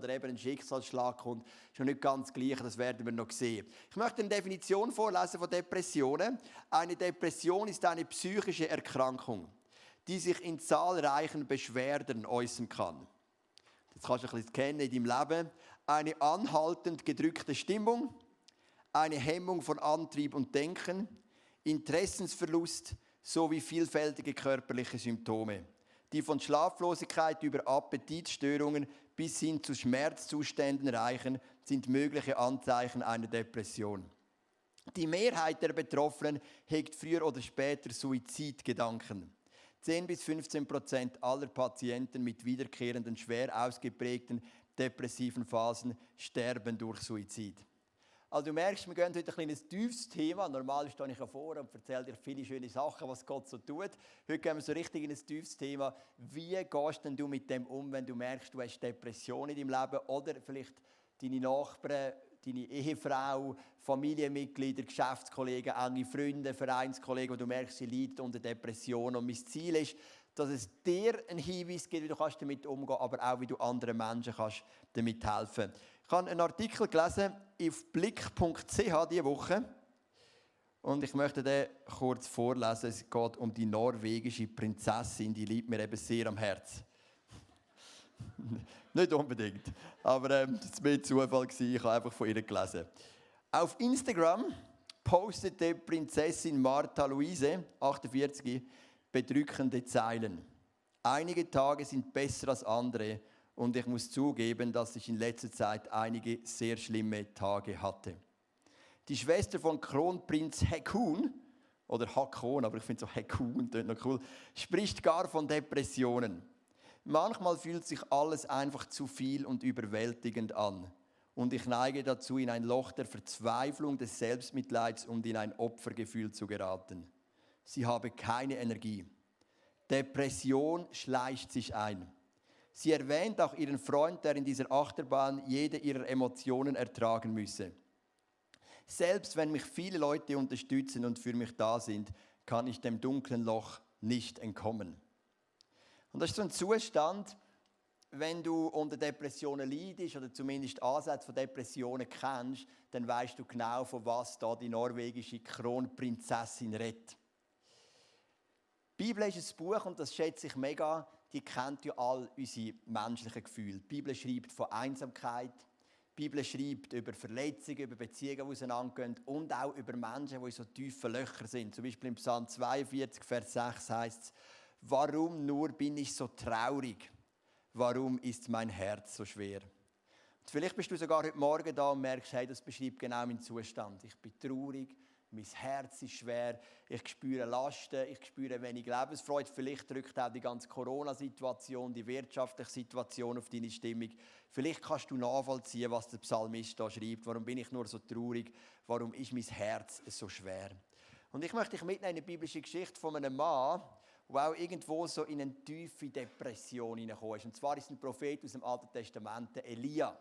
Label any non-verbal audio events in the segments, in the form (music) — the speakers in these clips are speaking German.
oder eben ein Schicksalsschlag kommt, ist noch nicht ganz gleich, das werden wir noch sehen. Ich möchte eine Definition vorlesen von Depressionen. Eine Depression ist eine psychische Erkrankung, die sich in zahlreichen Beschwerden äußern kann. Das kannst du ein bisschen kennen in deinem Leben. Eine anhaltend gedrückte Stimmung, eine Hemmung von Antrieb und Denken, Interessensverlust sowie vielfältige körperliche Symptome, die von Schlaflosigkeit über Appetitstörungen bis hin zu Schmerzzuständen reichen, sind mögliche Anzeichen einer Depression. Die Mehrheit der Betroffenen hegt früher oder später Suizidgedanken. 10 bis 15 Prozent aller Patienten mit wiederkehrenden, schwer ausgeprägten depressiven Phasen sterben durch Suizid. Also du merkst, wir gehen heute ein kleines tiefes Thema. Normal stehe ich ja vor und erzähle dir viele schöne Sachen, was Gott so tut. Heute gehen wir so richtig in ein tiefes Thema. Wie gehst denn du mit dem um, wenn du merkst, du hast Depressionen in deinem Leben oder vielleicht deine Nachbarn, deine Ehefrau, Familienmitglieder, Geschäftskollegen, enge Freunde, Vereinskollegen, wo du merkst, sie leiden unter Depressionen. Und mein Ziel ist, dass es dir einen Hinweis gibt, wie du damit umgehen kannst, aber auch, wie du anderen Menschen kannst damit helfen kannst. Ich habe einen Artikel gelesen auf blick.ch diese Woche und ich möchte den kurz vorlesen. Es geht um die norwegische Prinzessin, die liebt mir eben sehr am Herzen. (laughs) Nicht unbedingt, aber ähm, das war mehr Zufall. Ich habe einfach von ihr gelesen. Auf Instagram postete Prinzessin Martha Luise, 48, bedrückende Zeilen. Einige Tage sind besser als andere und ich muss zugeben, dass ich in letzter Zeit einige sehr schlimme Tage hatte. Die Schwester von Kronprinz Hekun, oder Hakon, aber ich finde so Hekun, klingt noch cool, spricht gar von Depressionen. Manchmal fühlt sich alles einfach zu viel und überwältigend an. Und ich neige dazu, in ein Loch der Verzweiflung, des Selbstmitleids und in ein Opfergefühl zu geraten. Sie habe keine Energie. Depression schleicht sich ein. Sie erwähnt auch ihren Freund, der in dieser Achterbahn jede ihrer Emotionen ertragen müsse. Selbst wenn mich viele Leute unterstützen und für mich da sind, kann ich dem dunklen Loch nicht entkommen. Und das ist so ein Zustand, wenn du unter Depressionen leidest oder zumindest Ansätze von Depressionen kennst, dann weißt du genau, von was da die norwegische Kronprinzessin redet. Die Bibel ist ein Buch und das schätze ich mega, die kennt ja all unsere menschlichen Gefühle. Die Bibel schreibt von Einsamkeit, die Bibel schreibt über Verletzungen, über Beziehungen, die auseinandergehen und auch über Menschen, die in so tiefen Löchern sind. Zum Beispiel im Psalm 42, Vers 6 heißt es, warum nur bin ich so traurig? Warum ist mein Herz so schwer? Und vielleicht bist du sogar heute Morgen da und merkst, hey, das beschreibt genau meinen Zustand. Ich bin traurig, mein Herz ist schwer, ich spüre Lasten, ich spüre wenig Lebensfreude. Vielleicht drückt auch die ganze Corona-Situation, die wirtschaftliche Situation auf deine Stimmung. Vielleicht kannst du nachvollziehen, was der Psalmist da schreibt. Warum bin ich nur so traurig? Warum ist mein Herz so schwer? Und ich möchte dich mitnehmen in eine biblische Geschichte von einem Mann, der auch irgendwo so in eine tiefe Depression hineingekommen ist. Und zwar ist ein Prophet aus dem Alten Testament, Elia.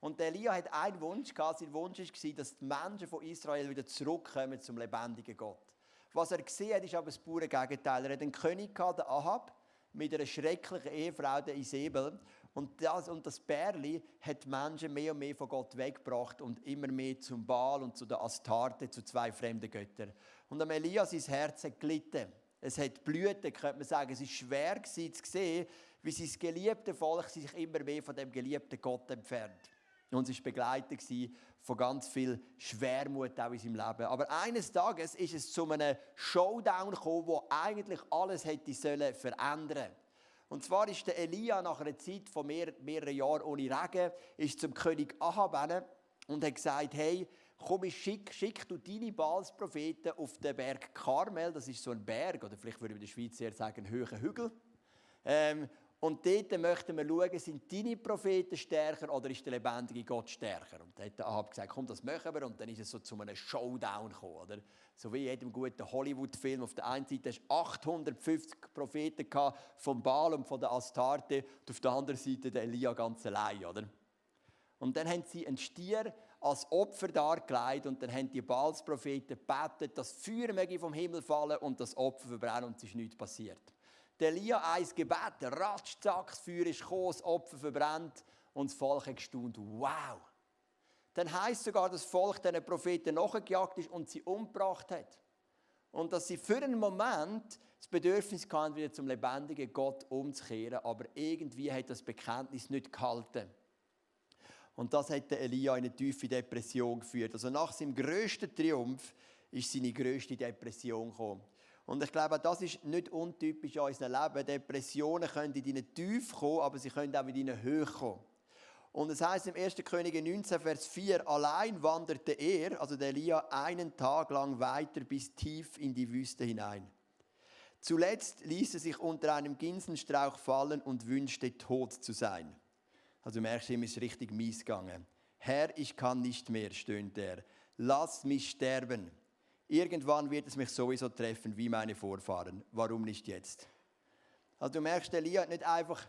Und Elia hat einen Wunsch gehabt. Sein Wunsch war, dass die Menschen von Israel wieder zurückkommen zum lebendigen Gott. Was er gesehen hat, ist aber das pure Gegenteil. Er hat einen König gehabt, den Ahab, mit einer schrecklichen Ehefrau, der Isabel. Und das, und das Bärli hat die Menschen mehr und mehr von Gott weggebracht und immer mehr zum Baal und zu der Astarte, zu zwei fremden Göttern. Und am Elia sein Herz hat gelitten. Es hat Blüten, könnte man sagen. Es war schwer zu sehen, wie sein geliebtes Volk sich immer mehr von dem geliebten Gott entfernt. Und es war begleitet von ganz viel Schwermut auch in seinem Leben. Aber eines Tages ist es zu einem Showdown gekommen, wo eigentlich alles hätte sollen verändern und zwar ist der Elia nach einer Zeit von mehr, mehreren Jahren ohne Regen ist zum König Ahab und hat gesagt, hey, komm, ich schick, schick du deine Baalspropheten auf den Berg Karmel, das ist so ein Berg, oder vielleicht würde man in der Schweiz eher sagen, ein höherer Hügel. Ähm, und dort möchten wir schauen, sind deine Propheten stärker oder ist der lebendige Gott stärker? Und dann hat Ahab gesagt, komm, das machen wir. Und dann ist es so zu einem Showdown gekommen. Oder? So wie in jedem guten Hollywood-Film. Auf der einen Seite hast du 850 Propheten vom Baal und von der Astarte. Und auf der anderen Seite der Elia ganz allein. Oder? Und dann haben sie einen Stier als Opfer dargelegt und dann haben die Baalspropheten gebetet, dass Feuer vom Himmel fallen und das Opfer verbrennen und es ist nichts passiert. Der Elia eins Gebet, ratsch, zack, das Feuer ist gekommen, das Opfer verbrennt Und das Volk hat gestaunt, wow. Dann heißt sogar, dass das Volk diesen Propheten nachgejagt ist und sie umgebracht hat. Und dass sie für einen Moment das Bedürfnis hatten, wieder zum lebendigen Gott umzukehren, aber irgendwie hat das Bekenntnis nicht gehalten. Und das hat Elia in eine tiefe Depression geführt. Also nach seinem grössten Triumph ist seine grösste Depression gekommen. Und ich glaube, das ist nicht untypisch in unserem Leben. Depressionen können in deine Tief kommen, aber sie können auch in deine Höhe kommen. Und es heißt im 1. Könige 19, Vers 4, allein wanderte er, also der Elia, einen Tag lang weiter bis tief in die Wüste hinein. Zuletzt ließ er sich unter einem Ginsenstrauch fallen und wünschte, tot zu sein. Also merkst du, ihm ist richtig mies gegangen. Herr, ich kann nicht mehr, stöhnt er. Lass mich sterben. Irgendwann wird es mich sowieso treffen wie meine Vorfahren. Warum nicht jetzt? Also du merkst, Elia hat nicht einfach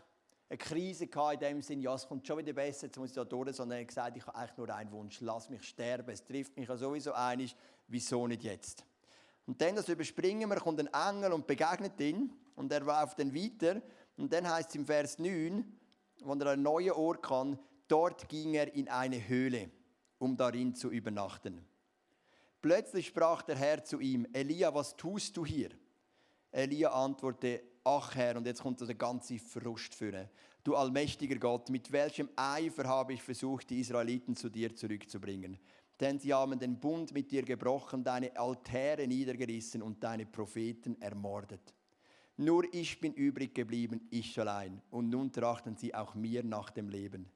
eine Krise gehabt in dem Sinne, ja, es kommt schon wieder besser, jetzt muss ich da durch, sondern er hat gesagt, ich habe eigentlich nur einen Wunsch, lass mich sterben, es trifft mich ja sowieso einig, wieso nicht jetzt? Und dann, das überspringen wir, kommt ein Engel und begegnet ihn und er läuft dann weiter und dann heißt es im Vers 9, wo er einen neuen Ort kann, dort ging er in eine Höhle, um darin zu übernachten. Plötzlich sprach der Herr zu ihm, Elia, was tust du hier? Elia antwortete, ach Herr, und jetzt kommt der ganze Frust für Du allmächtiger Gott, mit welchem Eifer habe ich versucht, die Israeliten zu dir zurückzubringen? Denn sie haben den Bund mit dir gebrochen, deine Altäre niedergerissen und deine Propheten ermordet. Nur ich bin übrig geblieben, ich allein, und nun trachten sie auch mir nach dem Leben.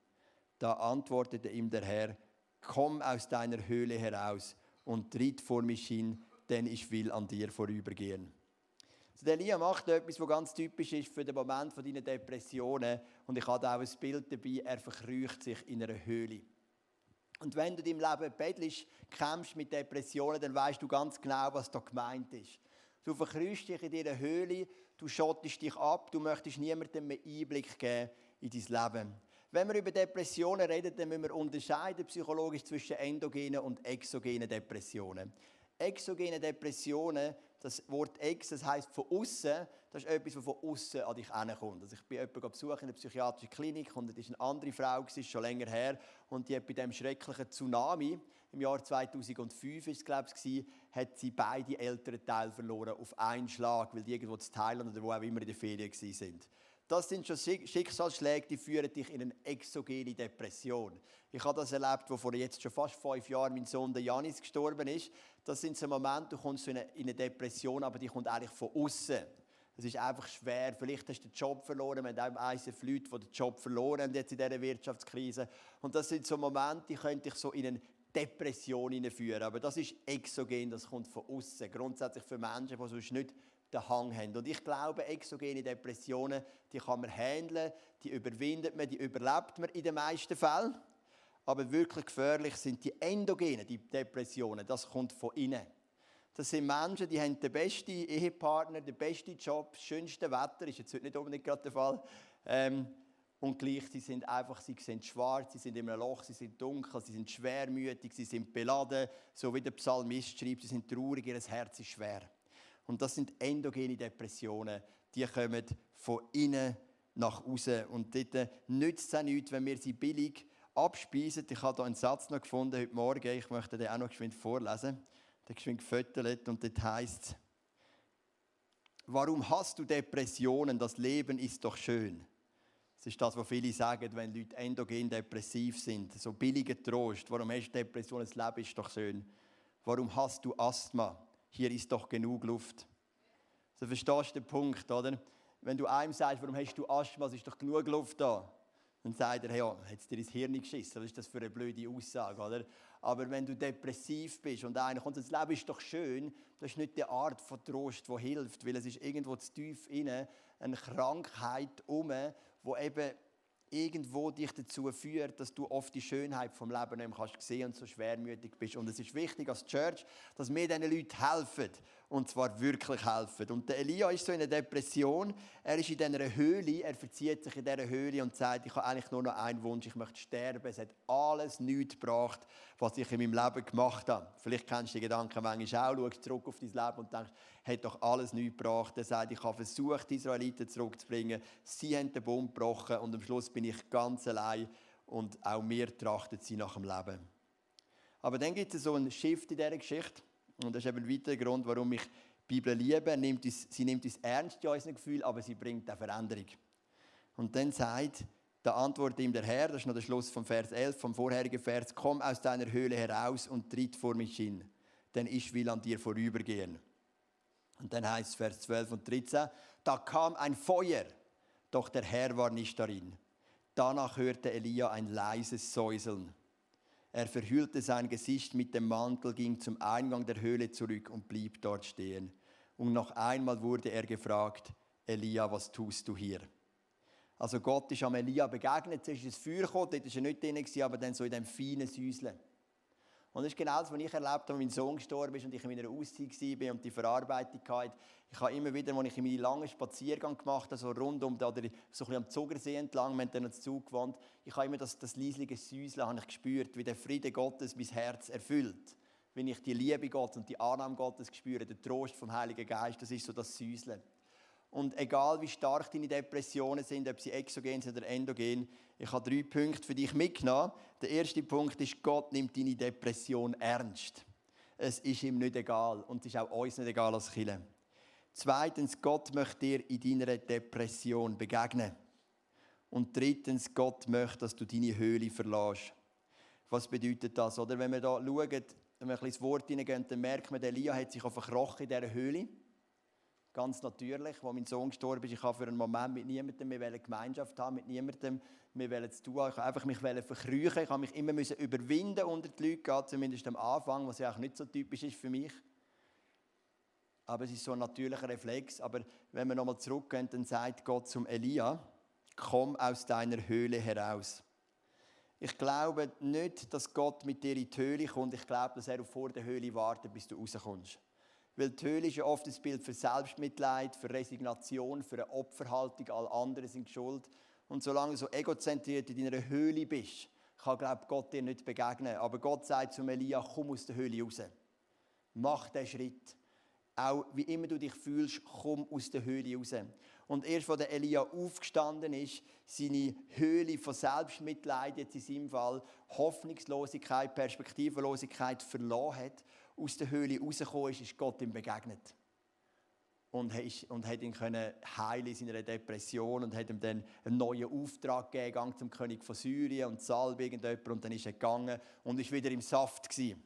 Da antwortete ihm der Herr, komm aus deiner Höhle heraus und tritt vor mich hin, denn ich will an dir vorübergehen. Also der Elia macht etwas, was ganz typisch ist für den Moment deiner Depressionen. Und ich habe auch ein Bild dabei, er verkrücht sich in einer Höhle. Und wenn du in Leben bettelst, kämpfst mit Depressionen, dann weißt du ganz genau, was da gemeint ist. Du verkrüchst dich in dieser Höhle, du schottest dich ab, du möchtest niemandem mehr Einblick geben in dein Leben. Wenn wir über Depressionen reden, dann müssen wir unterscheiden psychologisch zwischen endogenen und exogenen Depressionen. Exogene Depressionen, das Wort ex, das heißt von außen, das ist etwas, was von außen an dich herkommt. Also ich bin jemanden besucht in einer psychiatrischen Klinik und das war eine andere Frau, ist schon länger her, und die hat bei dem schrecklichen Tsunami im Jahr 2005 ist es, glaube ich, hat sie beide älteren Teile verloren auf einen Schlag, weil die irgendwo in Thailand oder wo auch immer in der Ferien sind. Das sind schon Schicksalsschläge, die führen dich in eine exogene Depression. Ich habe das erlebt, wo vor jetzt schon fast fünf Jahren mein Sohn der Janis gestorben ist. Das sind so Momente, du kommst in eine, Depression, aber die kommt eigentlich von außen. Es ist einfach schwer. Vielleicht hast du den Job verloren. Wir haben auch einzelne Leute, die den Job verloren haben jetzt in dieser Wirtschaftskrise. Und das sind so Momente, die können dich so in eine Depression hineinführen. Aber das ist exogen, das kommt von außen. Grundsätzlich für Menschen, die sonst nicht den Hang haben. Und ich glaube, exogene Depressionen, die kann man handeln, die überwindet man, die überlebt man in den meisten Fällen. Aber wirklich gefährlich sind die endogenen die Depressionen. Das kommt von innen. Das sind Menschen, die haben den besten Ehepartner, den besten Job, das schönste Wetter, ist jetzt heute nicht unbedingt gerade der Fall. Ähm, und gleich, sie sind einfach, sie sind schwarz, sie sind in einem Loch, sie sind dunkel, sie sind schwermütig, sie sind beladen, so wie der Psalmist schreibt, sie sind traurig, ihr Herz ist schwer. Und das sind endogene Depressionen. Die kommen von innen nach außen. Und dort nützt es auch nichts, wenn wir sie billig abspeisen. Ich habe hier einen Satz noch gefunden heute Morgen. Ich möchte den auch noch geschwind vorlesen. Der geschwind gefüttert und dort heißt Warum hast du Depressionen? Das Leben ist doch schön. Das ist das, was viele sagen, wenn Leute endogen depressiv sind. So billiger Trost. Warum hast du Depressionen? Das Leben ist doch schön. Warum hast du Asthma? Hier ist doch genug Luft. So verstehst du den Punkt, oder? Wenn du einem sagst, warum hast du Asthma, es ist doch genug Luft da. Dann sagt er, ja, hat es dir ins Hirn geschissen? Was ist das für eine blöde Aussage, oder? Aber wenn du depressiv bist und einer kommt, das Leben ist doch schön, das ist nicht die Art von Trost, die hilft, weil es ist irgendwo zu tief inne eine Krankheit um, wo eben irgendwo dich dazu führt, dass du oft die Schönheit vom Leben nicht mehr kannst sehen und so schwermütig bist. Und es ist wichtig als Church, dass wir diesen Leuten helfen. Und zwar wirklich helfen. Und der Elia ist so in einer Depression. Er ist in dieser Höhle, er verzieht sich in dieser Höhle und sagt, ich habe eigentlich nur noch einen Wunsch, ich möchte sterben. Es hat alles nichts gebracht, was ich in meinem Leben gemacht habe. Vielleicht kennst du die Gedanken manchmal auch, schaust zurück auf dein Leben und denkst, hat doch alles nichts gebracht. Er sagt, ich habe versucht, die Israeliten zurückzubringen. Sie haben den Bund gebrochen und am Schluss bin ich ganz allein und auch wir trachten sie nach dem Leben. Aber dann gibt es so einen Shift in dieser Geschichte und das ist eben ein weiterer Grund, warum ich die Bibel liebe. Nimmt uns, sie nimmt uns ernst in unseren Gefühlen, aber sie bringt eine Veränderung. Und dann sagt, da antwortet ihm der Herr, das ist noch der Schluss vom Vers 11, vom vorherigen Vers, komm aus deiner Höhle heraus und tritt vor mich hin, denn ich will an dir vorübergehen. Und dann heißt es Vers 12 und 13, da kam ein Feuer, doch der Herr war nicht darin. Danach hörte Elia ein leises Säuseln. Er verhüllte sein Gesicht mit dem Mantel, ging zum Eingang der Höhle zurück und blieb dort stehen. Und noch einmal wurde er gefragt, Elia, was tust du hier? Also Gott ist am Elia begegnet, zuerst ist es Feuer gekommen, dort war er nicht drin, aber dann so in dem feinen Säuseln. Und das ist genau das, was ich erlebt habe, als mein Sohn gestorben ist und ich in meiner Auszeit war und die Verarbeitung hatte. Ich habe immer wieder, als ich in meinen langen Spaziergang gemacht habe, so rund um, oder so ein bisschen am Zugersee entlang, wir haben dann Zug gewohnt, ich habe immer das, das leislige Säuseln habe ich gespürt, wie der Friede Gottes mein Herz erfüllt. Wenn ich die Liebe Gottes und die Annahme Gottes spüre, den Trost vom Heiligen Geist, das ist so das Säuseln. Und egal wie stark deine Depressionen sind, ob sie exogen sind oder endogen, ich habe drei Punkte für dich mitgenommen. Der erste Punkt ist, Gott nimmt deine Depression ernst. Es ist ihm nicht egal und es ist auch uns nicht egal als Killer. Zweitens, Gott möchte dir in deiner Depression begegnen. Und drittens, Gott möchte, dass du deine Höhle verlässt. Was bedeutet das? Oder wenn wir da schauen, wenn wir ein bisschen ins Wort hineingehen, dann merkt man, Elia hat sich verkrochen in dieser Höhle. Ganz natürlich, als mein Sohn gestorben ist, ich habe für einen Moment mit niemandem mehr Gemeinschaft haben, mit niemandem mehr zu tun Ich habe einfach mich verkrüchen. Ich habe mich immer müssen überwinden unter die Leute, zumindest am Anfang, was ja auch nicht so typisch ist für mich. Aber es ist so ein natürlicher Reflex. Aber wenn wir nochmal zurückgehen, dann sagt Gott zum Elia, komm aus deiner Höhle heraus. Ich glaube nicht, dass Gott mit dir in die Höhle kommt. Ich glaube, dass er vor der Höhle wartet, bis du rauskommst. Weil die Höhle ist ja oft das Bild für Selbstmitleid, für Resignation, für eine Opferhaltung, alle anderen sind schuld. Und solange du so egozentriert in deiner Höhle bist, kann, glaube Gott dir nicht begegnen. Aber Gott sagt zu Elia, komm aus der Höhle raus. Mach den Schritt. Auch wie immer du dich fühlst, komm aus der Höhle raus. Und erst als Elia aufgestanden ist, seine Höhle von Selbstmitleid, jetzt in seinem Fall Hoffnungslosigkeit, Perspektivenlosigkeit verloren hat aus der Höhle rausgekommen ist, ist Gott ihm begegnet. Und, und hat ihn können heilen in seiner Depression und hat ihm dann einen neuen Auftrag gegeben, zum König von Syrien und Salbe irgendjemand und dann ist er gegangen und ist wieder im Saft gewesen.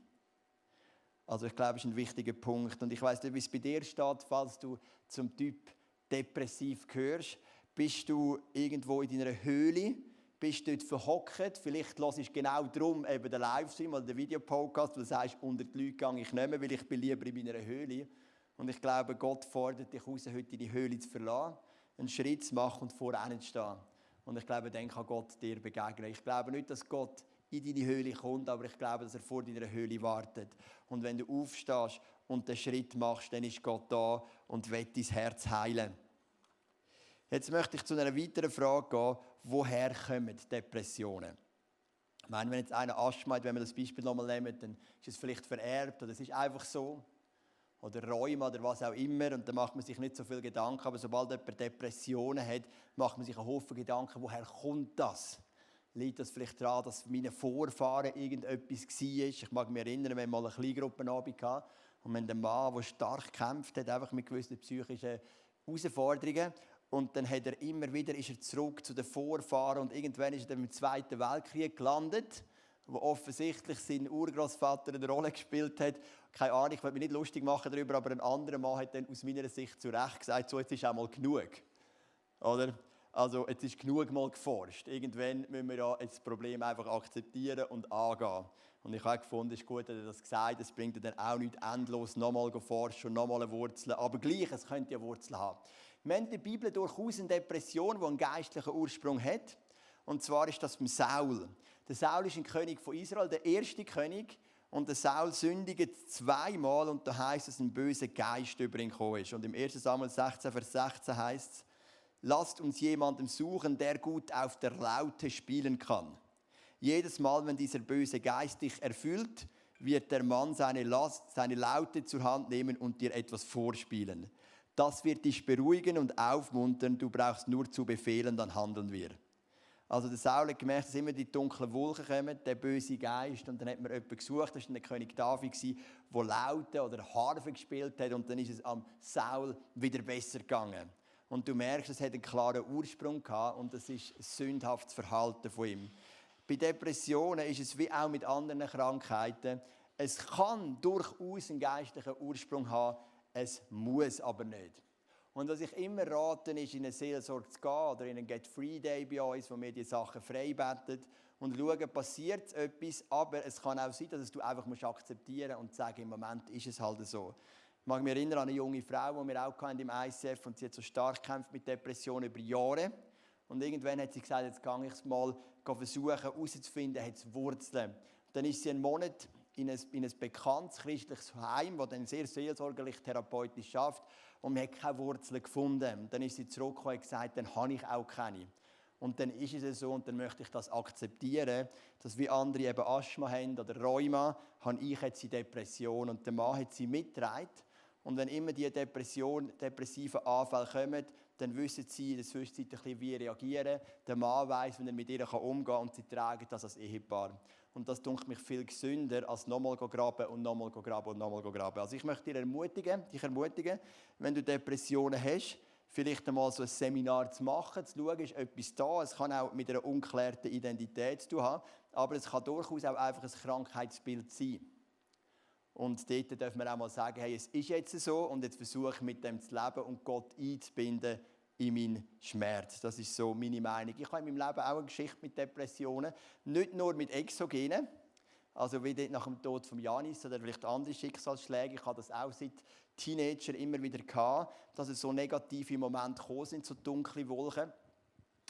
Also ich glaube, das ist ein wichtiger Punkt. Und ich weiß nicht, wie es bei dir steht, falls du zum Typ depressiv gehörst. Bist du irgendwo in deiner Höhle bist dort verhockt. Vielleicht hörst du genau darum eben den Livestream oder den Videopodcast, weil du sagst, unter die Leute gehe ich nicht mehr, weil ich bin lieber in meiner Höhle. Und ich glaube, Gott fordert dich raus, heute deine Höhle zu verlassen, einen Schritt zu machen und vor zu stehen. Und ich glaube, dann kann Gott dir begegnen. Ich glaube nicht, dass Gott in deine Höhle kommt, aber ich glaube, dass er vor deiner Höhle wartet. Und wenn du aufstehst und den Schritt machst, dann ist Gott da und wird dein Herz heilen. Jetzt möchte ich zu einer weiteren Frage gehen. Woher kommen Depressionen? Ich meine, wenn jetzt einer Asthma hat, wenn wir das Beispiel nochmal nehmen, dann ist es vielleicht vererbt oder es ist einfach so. Oder Rheuma oder was auch immer. Und dann macht man sich nicht so viel Gedanken. Aber sobald jemand Depressionen hat, macht man sich einen Haufen Gedanken, woher kommt das? Liegt das vielleicht daran, dass meine Vorfahren irgendetwas war? Ich mag mich erinnern, wir hatten mal eine Kleingruppe hatten und wir haben einen Mann, der stark gekämpft hat, einfach mit gewissen psychischen Herausforderungen. Und dann hat er immer wieder ist er zurück zu den Vorfahren und irgendwann ist er dann im Zweiten Weltkrieg gelandet, wo offensichtlich sein Urgroßvater eine Rolle gespielt hat. Keine Ahnung, ich will mich nicht lustig machen darüber, aber ein anderer Mann hat dann aus meiner Sicht zu Recht gesagt, so jetzt ist auch mal genug. Oder? Also jetzt ist genug mal geforscht. Irgendwann müssen wir ja das Problem einfach akzeptieren und angehen. Und ich habe gefunden, es ist gut, dass er das gesagt hat. Es bringt dann auch nicht endlos nochmal forschen und nochmal eine Wurzel. Aber gleich, es könnte ja Wurzeln haben. Wir haben in der Bibel durchaus eine Depression, die einen geistlichen Ursprung hat. Und zwar ist das beim Saul. Der Saul ist ein König von Israel, der erste König. Und der Saul sündigt zweimal und da heißt es, ein böser Geist über ihn gekommen ist. Und im 1. Samuel 16, Vers 16 heißt es, lasst uns jemanden suchen, der gut auf der Laute spielen kann. Jedes Mal, wenn dieser böse Geist dich erfüllt, wird der Mann seine, Last, seine Laute zur Hand nehmen und dir etwas vorspielen. Das wird dich beruhigen und aufmuntern. Du brauchst nur zu befehlen, dann handeln wir. Also der Saul hat gemerkt, dass immer die dunklen Wolken kommen, der böse Geist. Und dann hat man jemanden gesucht, das war der König David, der Laute oder Harfe gespielt hat. Und dann ist es am Saul wieder besser gegangen. Und du merkst, es hat einen klaren Ursprung gehabt und das ist ein sündhaftes Verhalten von ihm. Bei Depressionen ist es wie auch mit anderen Krankheiten. Es kann durchaus einen geistlichen Ursprung haben, es muss aber nicht. Und was ich immer rate, ist, in eine Seelsorge zu gehen oder in einen Get Free Day bei uns, wo wir die Sachen freibeten und schauen, passiert etwas, aber es kann auch sein, dass du einfach musst akzeptieren und sagen, im Moment ist es halt so. Ich mag mich erinnern an eine junge Frau, die wir auch im ICF und sie hat so stark gekämpft mit Depressionen über Jahre. Und irgendwann hat sie gesagt, jetzt gehe ich es mal versuchen herauszufinden, hat es Wurzeln. Dann ist sie einen Monat in ein, in ein bekanntes christliches Heim, das dann sehr seelsorgerlich therapeutisch schafft und man hat keine Wurzeln gefunden. Und dann ist sie zurückgekommen und gesagt, dann habe ich auch keine. Und dann ist es so und dann möchte ich das akzeptieren, dass wie andere eben Asthma haben oder Rheuma, habe ich jetzt die Depression und der Mann hat sie mitgetragen und wenn immer die Depression, depressiven Anfälle kommen, dann wissen sie in der Zwischenzeit ein bisschen, wie reagieren. Der Mann weiß, wie er mit ihr umgehen kann und sie tragen das als Ehepaar. Und das dunkelt mich viel gesünder, als nochmal graben und nochmal graben und nochmal graben. Also ich möchte dich ermutigen, dich ermutigen, wenn du Depressionen hast, vielleicht einmal so ein Seminar zu machen, zu schauen, ist etwas da. Es kann auch mit einer unklärten Identität zu tun haben, aber es kann durchaus auch einfach ein Krankheitsbild sein. Und dort dürfen wir auch mal sagen, hey, es ist jetzt so und jetzt versuche ich mit dem zu leben und Gott einzubinden in meinen Schmerz. Das ist so meine Meinung. Ich habe in meinem Leben auch eine Geschichte mit Depressionen, nicht nur mit Exogenen, also wie nach dem Tod von Janis oder vielleicht andere Schicksalsschläge. Ich habe das auch seit Teenager immer wieder gehabt, dass es so negative Momente gekommen sind, so dunkle Wolken.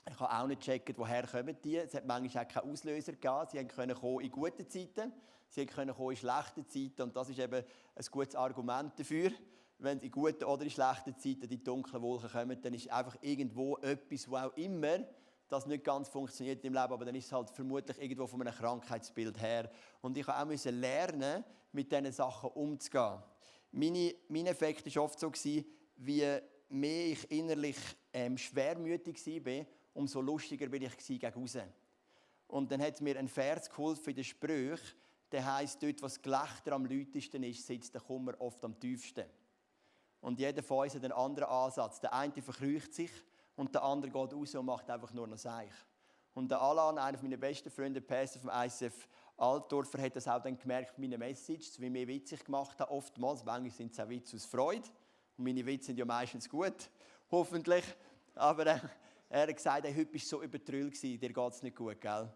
Ich habe auch nicht gecheckt, woher kommen die. Es hat manchmal auch keinen Auslöser gegeben. Sie können in guten Zeiten Sie können in schlechten Zeiten und das ist eben ein gutes Argument dafür. Wenn in guten oder in schlechten Zeiten die dunklen Wolken kommen, dann ist einfach irgendwo etwas, wo auch immer das nicht ganz funktioniert im Leben, aber dann ist es halt vermutlich irgendwo von einem Krankheitsbild her. Und ich musste auch lernen, mit diesen Sachen umzugehen. Meine, mein Effekt war oft so, wie mehr ich innerlich ähm, schwermütig war, umso lustiger bin ich gegen raus. Und dann hat mir ein Vers geholfen in den Sprüchen, der heißt dort, was Gelächter am lautesten ist, sitzt der Kummer oft am tiefsten. Und jeder von uns hat einen anderen Ansatz. Der eine verkrücht sich und der andere geht raus und macht einfach nur noch Seich. Und der Alan, einer meiner besten Freunde, Pastor vom ICF Altdorfer, hat das auch dann gemerkt, meine Message, wie mir witzig gemacht habe, oftmals. Manchmal sind es auch Witze aus Freude. Und meine Witze sind ja meistens gut, hoffentlich. Aber äh, er hat gesagt, hey, heute du so übertrüllt dir geht es nicht gut, gell?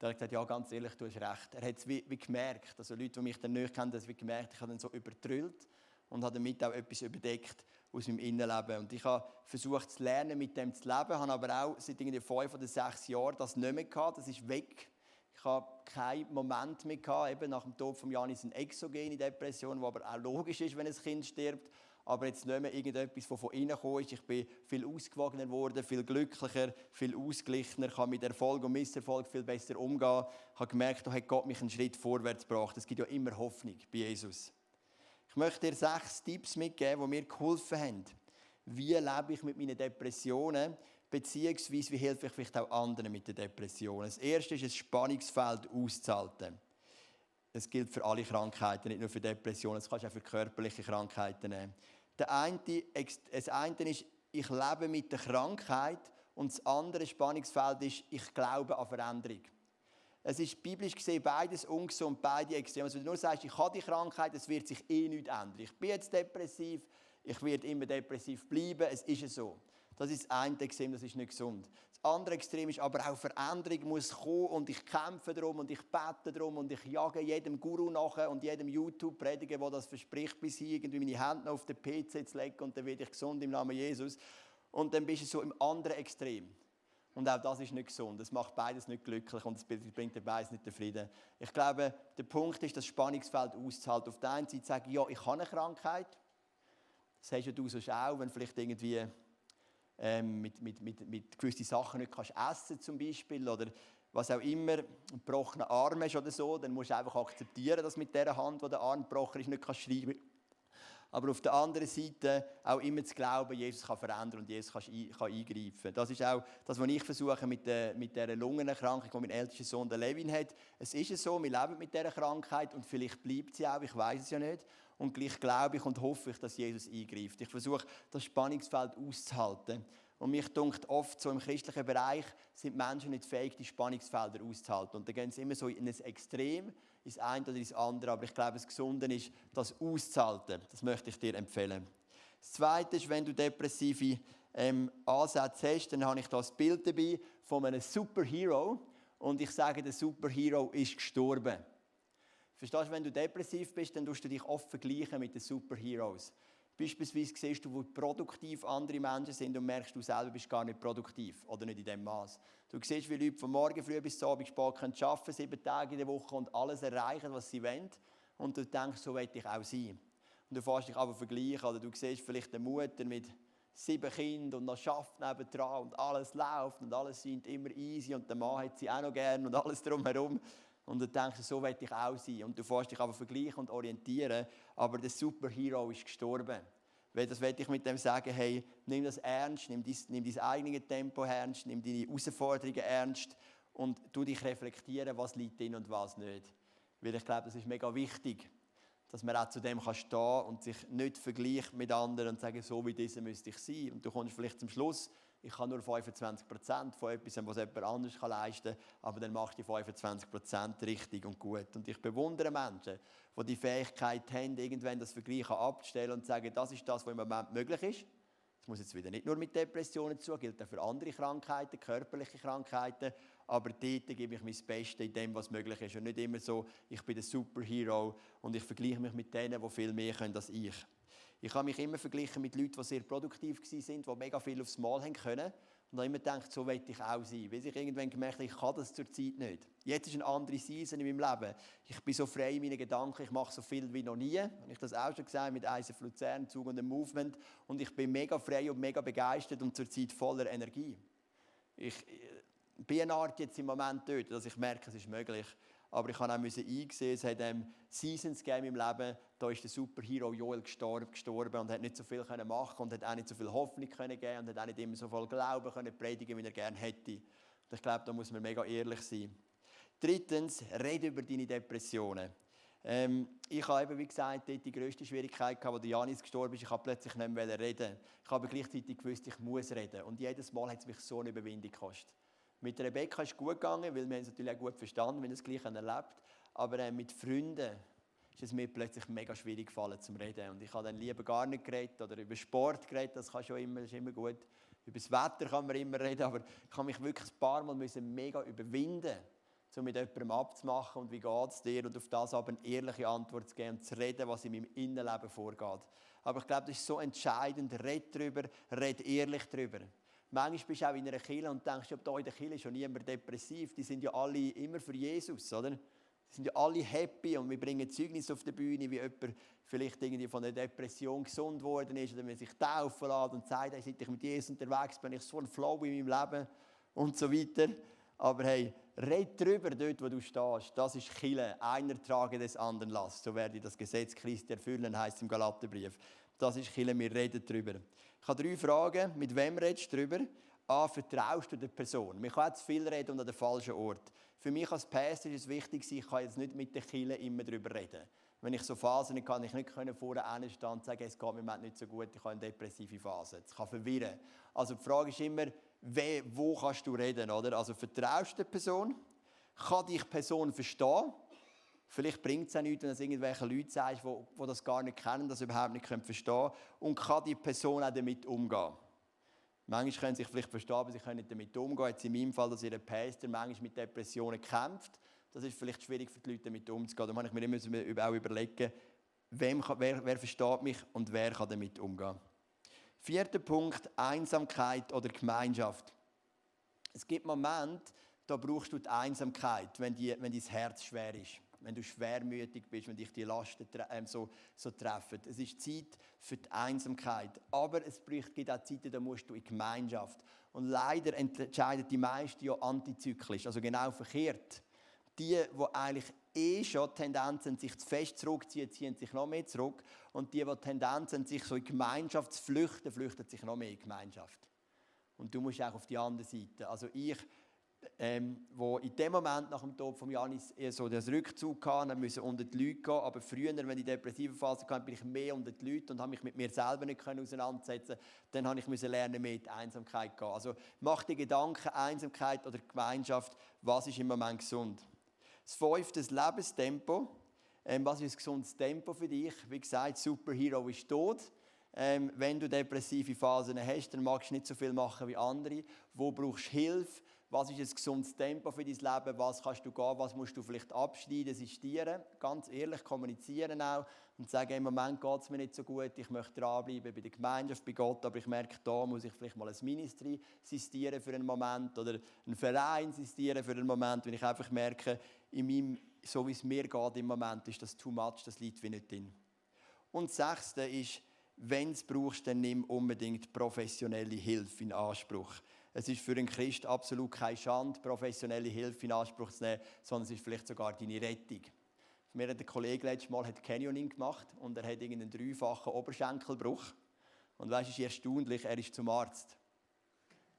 Da hat gesagt, ja, ganz ehrlich, du hast recht. Er hat es wie, wie, gemerkt, also Leute, die mich dann nicht kennen, haben es wie gemerkt, ich habe dann so übertrüllt und habe damit auch etwas überdeckt aus meinem Innenleben. Und ich habe versucht zu lernen, mit dem zu leben, habe aber auch seit irgendwie fünf oder sechs Jahren das nicht mehr gehabt, das ist weg. Ich habe keinen Moment mehr gehabt, eben nach dem Tod von Janis eine exogene Depression, die aber auch logisch ist, wenn ein Kind stirbt aber jetzt nicht mehr irgendetwas, das von innen gekommen ist. Ich bin viel ausgewogener geworden, viel glücklicher, viel ausgeglichener, kann mit Erfolg und Misserfolg viel besser umgehen. Ich habe gemerkt, da hat Gott mich einen Schritt vorwärts gebracht. Es gibt ja immer Hoffnung bei Jesus. Ich möchte dir sechs Tipps mitgeben, die mir geholfen haben. Wie lebe ich mit meinen Depressionen? Beziehungsweise, wie helfe ich vielleicht auch anderen mit den Depressionen? Das erste ist, ein Spannungsfeld auszuhalten. Es gilt für alle Krankheiten, nicht nur für Depressionen. Das kannst du auch für körperliche Krankheiten nehmen. Der eine, das eine ist, ich lebe mit der Krankheit und das andere Spannungsfeld ist, ich glaube an Veränderung. Es ist biblisch gesehen beides ungesund, beide extrem. Also wenn du nur sagst, ich habe die Krankheit, es wird sich eh nicht ändern. Ich bin jetzt depressiv, ich werde immer depressiv bleiben, es ist so. Das ist das eine Extrem, das ist nicht gesund. Das andere Extrem ist aber auch Veränderung muss kommen und ich kämpfe darum und ich bete darum und ich jage jedem Guru nachher und jedem YouTube-Prediger, der das verspricht, bis ich irgendwie meine Hände auf den PC zu legen und dann werde ich gesund im Namen Jesus. Und dann bist du so im anderen Extrem. Und auch das ist nicht gesund. Das macht beides nicht glücklich und es bringt dir beides nicht den Frieden. Ich glaube, der Punkt ist, das Spannungsfeld auszuhalten. Auf der einen Seite sagen, ja, ich habe eine Krankheit. Das hast ja du sonst auch, wenn vielleicht irgendwie ähm, mit, mit, mit, mit gewissen Sachen nicht kannst essen zum Beispiel oder was auch immer, einen gebrochenen Arm hast oder so, dann musst du einfach akzeptieren, dass mit der Hand, wo der Arm gebrochen ist, nicht kannst schreiben Aber auf der anderen Seite auch immer zu glauben, Jesus kann verändern und Jesus kann, kann eingreifen. Das ist auch das, was ich versuche mit, der, mit dieser Lungenerkrankung, die mein ältester Sohn der Levin hat. Es ist so, wir leben mit dieser Krankheit und vielleicht bleibt sie auch, ich weiß es ja nicht. Und gleich glaube ich und hoffe ich, dass Jesus eingreift. Ich versuche, das Spannungsfeld auszuhalten. Und mich dunkt oft, so im christlichen Bereich sind Menschen nicht fähig, die Spannungsfelder auszuhalten. Und dann gehen sie immer so in ein Extrem, ins eine oder ins andere. Aber ich glaube, das Gesunde ist, das auszuhalten. Das möchte ich dir empfehlen. Das Zweite ist, wenn du depressive ähm, Ansätze hast, dann habe ich das Bild dabei von einem Superhero. Und ich sage, der Superhero ist gestorben. Verstehst du, wenn du depressiv bist, dann tust du dich oft vergleichen mit den Superheroes. Beispielsweise siehst du, wo produktiv andere Menschen sind und merkst, du selber bist gar nicht produktiv oder nicht in dem Maß. Du siehst, wie Leute von morgen früh bis Abend spät können arbeiten, sieben Tage in der Woche und alles erreichen, was sie wollen. Und du denkst, so will ich auch sein. Und du fährst dich aber vergleichen. Oder du siehst vielleicht eine Mutter mit sieben Kindern und noch schafft nebendran und alles läuft und alles scheint immer easy und der Mann hat sie auch noch gern und alles drumherum. Und du denkst, so will ich auch sein. Und du fährst dich aber vergleichen und orientieren. Aber der Superhero ist gestorben. Weil das werde ich mit dem sagen, hey, nimm das ernst, nimm dein, nimm dein eigenes Tempo ernst, nimm deine Herausforderungen ernst und tu dich reflektieren, was liegt drin und was nicht. Weil ich glaube, das ist mega wichtig, dass man auch zu dem kann stehen und sich nicht vergleicht mit anderen und sagen, so wie diese müsste ich sein. Und du kommst vielleicht zum Schluss, ich kann nur 25% von etwas, was jemand anderes leisten kann, aber dann machst du die 25% richtig und gut. Und ich bewundere Menschen, die die Fähigkeit haben, irgendwann das Vergleich abzustellen und zu sagen, das ist das, was im Moment möglich ist. Das muss jetzt wieder nicht nur mit Depressionen zu, gilt auch für andere Krankheiten, körperliche Krankheiten, aber dort gebe ich mein Bestes in dem, was möglich ist. Und nicht immer so, ich bin der Superhero und ich vergleiche mich mit denen, die viel mehr können als ich. Ich habe mich immer verglichen mit Leuten, die sehr produktiv waren, die mega viel aufs Mal haben können. Und habe immer gedacht, so will ich auch sein. Weil ich irgendwann gemerkt habe, ich kann das zurzeit nicht. Jetzt ist eine andere Season in meinem Leben. Ich bin so frei in meinen Gedanken, ich mache so viel wie noch nie. Habe ich das auch schon gesagt mit ISF Luzern, Zug und dem Movement. Und ich bin mega frei und mega begeistert und zurzeit voller Energie. Ich äh, bin eine Art jetzt im Moment dort, dass ich merke, es ist möglich. Aber ich habe auch einsehen, es hat ähm, Seasons gegeben im Leben, da ist der Superhero Joel gestorben, und hat nicht so viel können machen und hat auch nicht so viel Hoffnung können geben und hat auch nicht immer so viel Glauben können predigen, wie er gerne hätte. Und ich glaube, da muss man mega ehrlich sein. Drittens, rede über deine Depressionen. Ähm, ich habe eben, wie gesagt, dort die grösste Schwierigkeit gehabt, als Janis gestorben ist. Ich habe plötzlich nicht mehr reden. Ich habe gleichzeitig gewusst, ich muss reden. Und jedes Mal hat es mich so eine Überwindung gekostet. Mit Rebecca ist es gut gegangen, weil wir es natürlich auch gut verstanden, wenn es gleich erlebt. Aber äh, mit Freunden ist es mir plötzlich mega schwierig gefallen zum Reden. Und ich habe dann lieber gar nicht geredet oder über Sport geredet, das kann schon immer, ist immer gut. Über das Wetter kann man immer reden, aber ich habe mich wirklich ein paar Mal müssen mega überwinden um mit jemandem abzumachen und wie geht es dir und auf das aber eine ehrliche Antwort zu geben und zu reden, was in meinem Innenleben vorgeht. Aber ich glaube, das ist so entscheidend. Red darüber, red ehrlich darüber. Manchmal bist du auch in einer Kirche und denkst, ja, da in der Kirche schon niemand depressiv. Die sind ja alle immer für Jesus, oder? Die sind ja alle happy und wir bringen Zeugnis auf die Bühne, wie jemand vielleicht irgendwie von einer Depression gesund worden ist oder wenn sich taufen lässt und sagt, hey, seit ich mit Jesus unterwegs bin, ich so ein Flow in meinem Leben und so weiter. Aber hey, red drüber dort, wo du stehst. Das ist Chile. Einer trage des anderen Last. So werde ich das Gesetz Christi erfüllen, heißt im Galaterbrief. Das ist Chile, wir reden drüber. Ich habe drei Fragen. Mit wem redest du darüber? A, vertraust du der Person? Man kann zu viel reden und an den falschen Ort. Für mich als Pastor ist es wichtig, ich kann jetzt nicht mit den Kindern immer darüber reden. Wenn ich so Phasen habe, kann ich nicht vorne stehen und sagen, es geht mir nicht so gut, ich habe eine depressive Phase. Das kann verwirren. Also die Frage ist immer, wo kannst du reden? Oder? Also vertraust du der Person? Kann dich die Person verstehen? Vielleicht bringt es auch nichts, wenn du irgendwelche Leute sagst, die, das gar nicht kennen, das überhaupt nicht verstehen können. Und kann die Person auch damit umgehen? Manchmal können sie sich vielleicht verstehen, aber sie können nicht damit umgehen. Jetzt in meinem Fall, dass ihr Pastor manchmal mit Depressionen kämpft. Das ist vielleicht schwierig für die Leute, damit umzugehen. Da muss ich mir immer auch überlegen, wem wer, wer versteht mich und wer kann damit umgehen. Vierter Punkt, Einsamkeit oder Gemeinschaft. Es gibt Momente, da brauchst du die Einsamkeit, wenn, die, wenn dein Herz schwer ist wenn du schwermütig bist, wenn dich die Lasten ähm, so, so treffen. Es ist Zeit für die Einsamkeit. Aber es gibt auch Zeiten, da musst du in Gemeinschaft. Und leider entscheiden die meisten ja antizyklisch, also genau verkehrt. Die, die eigentlich eh schon Tendenzen, sich zu fest zurückziehen, ziehen sich noch mehr zurück. Und die, die Tendenzen, sich so in Gemeinschaft zu flüchten, flüchten sich noch mehr in Gemeinschaft. Und du musst auch auf die andere Seite. Also ich ähm, wo in dem Moment nach dem Tod von Janis eher so den Rückzug hatte, musste unter die Leute gehen. Aber früher, wenn ich depressive Phase hatte, bin ich mehr unter die Leute und habe mich mit mir selber nicht auseinandersetzen Dann habe ich lernen, mehr in die Einsamkeit zu gehen. Also mach dir Gedanken, Einsamkeit oder Gemeinschaft, was ist im Moment gesund? Das fünfte, das Lebenstempo. Ähm, was ist ein gesundes Tempo für dich? Wie gesagt, Superhero ist tot. Ähm, wenn du depressive Phasen hast, dann magst du nicht so viel machen wie andere. Wo brauchst du Hilfe? Was ist ein gesundes Tempo für dein Leben, was kannst du gehen, was musst du vielleicht abschneiden, sistieren, ganz ehrlich kommunizieren auch und sagen, im Moment geht es mir nicht so gut, ich möchte dranbleiben bei der Gemeinschaft, bei Gott, aber ich merke, da muss ich vielleicht mal ein Ministry sistieren für einen Moment oder einen Verein sistieren für einen Moment, wenn ich einfach merke, in meinem, so wie es mir geht im Moment, ist das too much, das liegt wie nicht drin. Und das Sechste ist, wenn du es brauchst, dann nimm unbedingt professionelle Hilfe in Anspruch. Es ist für einen Christ absolut keine Schande, professionelle Hilfe in Anspruch zu nehmen, sondern es ist vielleicht sogar deine Rettung. Mir hat ein Kollege letztes Mal Canyoning gemacht und er hat einen dreifachen Oberschenkelbruch. Und weißt du, es ist erstaunlich, er ist zum Arzt.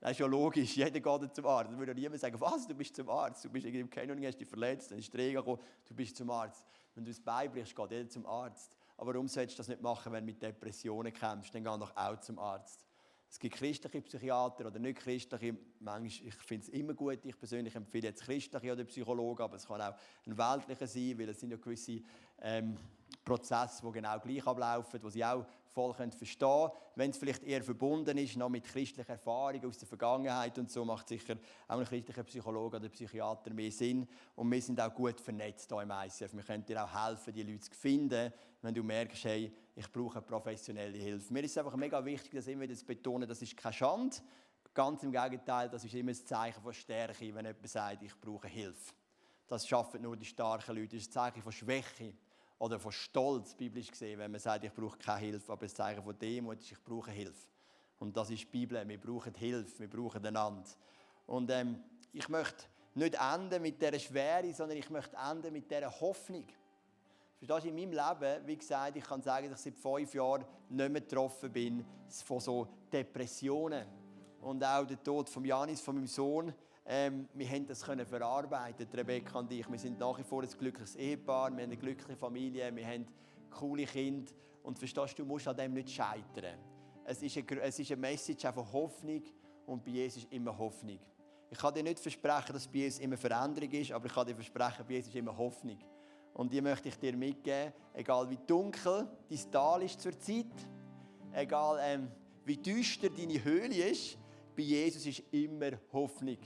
Das ist ja logisch, jeder geht zum Arzt. Da würde niemand sagen, was, du bist zum Arzt. Du bist irgendwie im Canyoning, hast dich verletzt, dann ist der gekommen, du bist zum Arzt. Wenn du es beibrichst, geht jeder zum Arzt. Aber warum sollst du das nicht machen, wenn du mit Depressionen kämpfst? Dann geh doch auch zum Arzt. Es gibt christliche Psychiater oder nicht christliche. Manchmal, ich finde es immer gut, ich persönlich empfehle jetzt christliche oder Psychologen, aber es kann auch ein weltlicher sein, weil es sind ja gewisse ähm, Prozesse, die genau gleich ablaufen, die sie auch voll verstehen können. Wenn es vielleicht eher verbunden ist, noch mit christlicher Erfahrung aus der Vergangenheit und so, macht sicher auch ein christlicher Psychologe oder Psychiater mehr Sinn. Und wir sind auch gut vernetzt hier im ICF. Wir können dir auch helfen, die Leute zu finden, wenn du merkst, hey, ich brauche professionelle Hilfe. Mir ist es einfach mega wichtig, das immer wieder zu betonen, das ist keine Schande. Ganz im Gegenteil, das ist immer ein Zeichen von Stärke, wenn jemand sagt, ich brauche Hilfe. Das schaffen nur die starken Leute. Das ist ein Zeichen von Schwäche oder von Stolz, biblisch gesehen, wenn man sagt, ich brauche keine Hilfe, aber ein Zeichen von Demut ist, ich brauche Hilfe. Und das ist die Bibel, wir brauchen Hilfe, wir brauchen einander. Und ähm, ich möchte nicht enden mit dieser Schwere, sondern ich möchte enden mit dieser Hoffnung. Verstehst du, in meinem Leben, wie gesagt, ich kann sagen, dass ich seit fünf Jahren nicht mehr betroffen bin von so Depressionen. Und auch der Tod von Janis, von meinem Sohn, ähm, wir haben das können verarbeiten, Rebecca und ich. Wir sind nach wie vor ein glückliches Ehepaar, wir haben eine glückliche Familie, wir haben coole Kinder. Und verstehst du, du musst an dem nicht scheitern. Es ist eine, es ist eine Message von Hoffnung und bei Jesus ist immer Hoffnung. Ich kann dir nicht versprechen, dass bei Jesus immer Veränderung ist, aber ich kann dir versprechen, bei Jesus ist immer Hoffnung. Und die möchte ich dir mitgeben, egal wie dunkel dein Tal ist zur Zeit, egal ähm, wie düster deine Höhle ist, bei Jesus ist immer Hoffnung.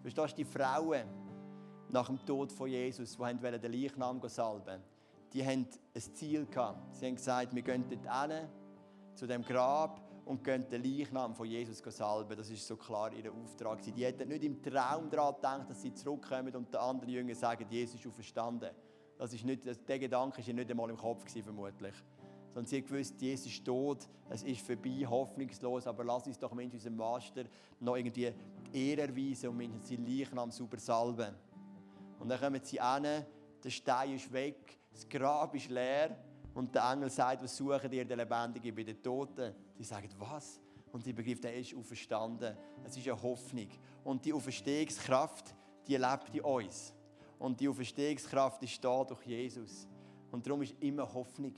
Verstehst du, die Frauen nach dem Tod von Jesus, die den Leichnam salben die haben ein Ziel gehabt. Sie haben gesagt, wir gehen dort hin, zu dem Grab und gehen den Leichnam von Jesus salben. Das ist so klar ihr Auftrag. Die hätten nicht im Traum daran gedacht, dass sie zurückkommen und den anderen Jüngern sagen, Jesus ist auferstanden. Das ist nicht, der Gedanke war nicht einmal im Kopf, vermutlich. Sondern sie gewusst, Jesus ist tot, es ist vorbei, hoffnungslos, aber lass uns doch mit unserem Master noch irgendwie Ehre erweisen und mit seinem Leichnam sauber salben. Und dann kommen sie hin, der Stein ist weg, das Grab ist leer und der Engel sagt, was suchen ihr, der Lebendige bei den Toten? Sie sagen, was? Und sie begreift, er ist auferstanden. Es ist eine Hoffnung. Und die Auferstehungskraft, die lebt in uns. Und die Auferstehungskraft ist da durch Jesus. Und darum ist immer Hoffnung.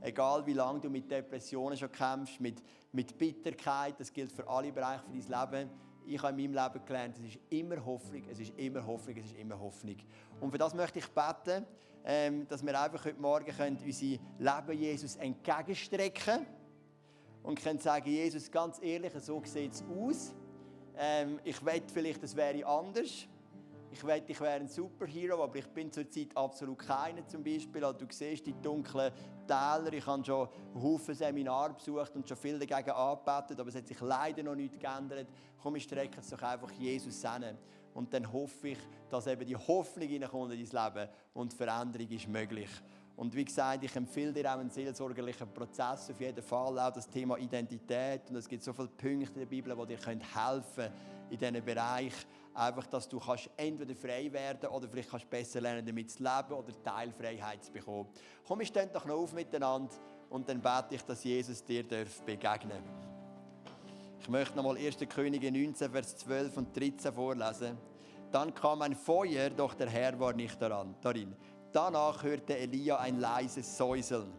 Egal wie lange du mit Depressionen schon kämpfst, mit, mit Bitterkeit, das gilt für alle Bereiche deines Lebens. Ich habe in meinem Leben gelernt, es ist immer Hoffnung, es ist immer Hoffnung, es ist immer Hoffnung. Und für das möchte ich beten, ähm, dass wir einfach heute Morgen können unser Leben Jesus entgegenstrecken und können sagen, Jesus, ganz ehrlich, so sieht es aus. Ähm, ich wette vielleicht, es wäre anders. Ich wette, ich wäre ein Superhero, aber ich bin zurzeit absolut keiner zum Beispiel. Also, du siehst die dunklen Täler. Ich habe schon Haufen Seminare besucht und schon viel dagegen angebetet, aber es hat sich leider noch nichts geändert. Komm, ich strecke es doch einfach Jesus hin. Und dann hoffe ich, dass eben die Hoffnung hineinkommt in dein Leben und Veränderung ist möglich. Und wie gesagt, ich empfehle dir auch einen seelsorgerlichen Prozess, auf jeden Fall auch das Thema Identität. Und es gibt so viele Punkte in der Bibel, die dir helfen können in diesem Bereich. Einfach, dass du kannst entweder frei werden oder vielleicht kannst besser lernen, damit zu leben oder Teilfreiheit zu bekommen. Komm, wir stehen doch noch auf miteinander und dann bete ich, dass Jesus dir begegnen darf. Ich möchte nochmal 1. Könige 19, Vers 12 und 13 vorlesen. Dann kam ein Feuer, doch der Herr war nicht darin. Danach hörte Elia ein leises Säuseln.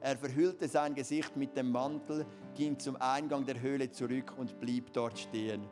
Er verhüllte sein Gesicht mit dem Mantel, ging zum Eingang der Höhle zurück und blieb dort stehen.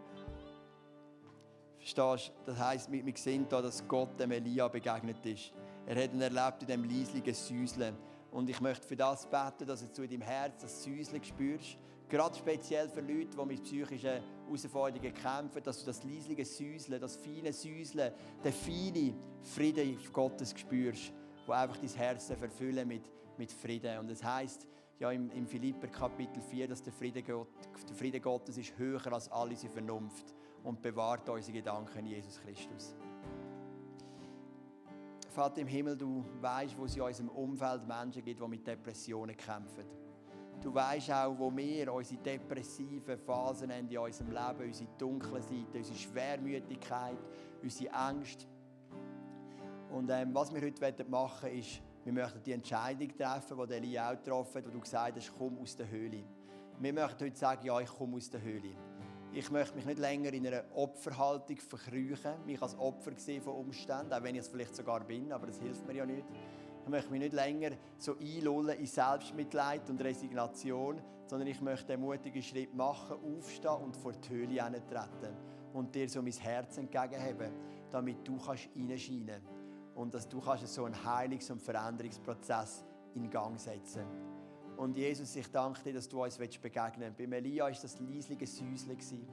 Verstehst du? Das heisst, wir sehen hier, dass Gott dem Elia begegnet ist. Er hat ihn erlebt in dem leislichen Säuseln. Und ich möchte für das beten, dass du in deinem Herz das Säuseln spürst. Gerade speziell für Leute, die mit psychischen Herausforderungen kämpfen, dass du das leisliche Säuseln, das feine Säuseln, den feinen Frieden Gottes spürst, wo einfach dein Herz verfüllen mit, mit Frieden. Und es heißt ja im, im Philipper Kapitel 4, dass der Friede, Gott, der Friede Gottes ist höher als alle unsere Vernunft und bewahrt unsere Gedanken in Jesus Christus. Vater im Himmel, du weißt, wo es in unserem Umfeld Menschen gibt, die mit Depressionen kämpfen. Du weißt auch, wo wir unsere depressiven Phasen haben in unserem Leben, unsere dunkle Seite, unsere Schwermütigkeit, unsere Angst. Und ähm, was wir heute machen wollen, ist, wir möchten die Entscheidung treffen, die Elia auch getroffen hat, wo du gesagt hast, komm aus der Höhle. Wir möchten heute sagen, ja, ich komme aus der Höhle. Ich möchte mich nicht länger in einer Opferhaltung verkrüchen, mich als Opfer sehen von Umständen, auch wenn ich es vielleicht sogar bin, aber das hilft mir ja nicht. Ich möchte mich nicht länger so einlullen in Selbstmitleid und Resignation, sondern ich möchte einen mutigen Schritt machen, aufstehen und vor die Höhle treten und dir so mein Herz entgegenheben, damit du kannst reinscheinen und dass du kannst so einen Heilungs- und Veränderungsprozess in Gang setzen kannst. Und Jesus, ich danke dir, dass du uns begegnen willst. Bei Elia war das leislige Säuseln.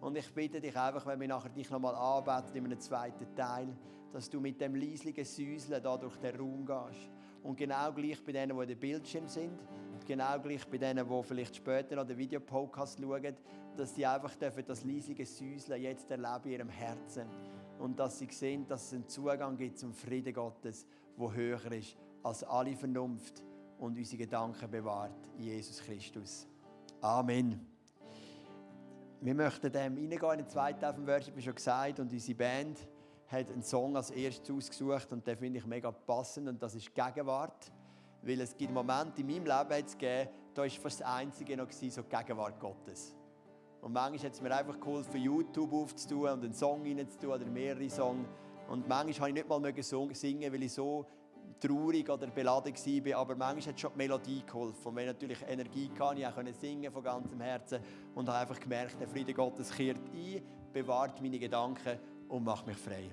Und ich bitte dich einfach, wenn wir nachher dich nochmal anbeten in einem zweiten Teil, dass du mit dem leislichen Säuseln da durch den Raum gehst. Und genau gleich bei denen, die in den Bildschirm sind, genau gleich bei denen, die vielleicht später noch den Videopodcast schauen, dass sie einfach dürfen das leislige Säuseln jetzt erleben in ihrem Herzen. Und dass sie sehen, dass es einen Zugang gibt zum Frieden Gottes, der höher ist als alle Vernunft und unsere Gedanken bewahrt in Jesus Christus. Amen. Wir möchten dem reingehen in den zweiten Teil vom Worship, wie schon gesagt, und unsere Band hat einen Song als erstes ausgesucht und den finde ich mega passend und das ist Gegenwart. Weil es gibt Momente in meinem Leben jetzt gegeben, da war fast das Einzige noch so die Gegenwart Gottes. Und manchmal hat es mir einfach geholfen, YouTube aufzutun und einen Song reinzutun oder mehrere Songs. Und manchmal konnte ich nicht mal singen, weil ich so traurig oder beladen war, aber manchmal hat schon die Melodie geholfen. Und wenn natürlich Energie kann, ich auch singen von ganzem Herzen und habe einfach gemerkt, der Friede Gottes kehrt ein, bewahrt meine Gedanken und macht mich frei.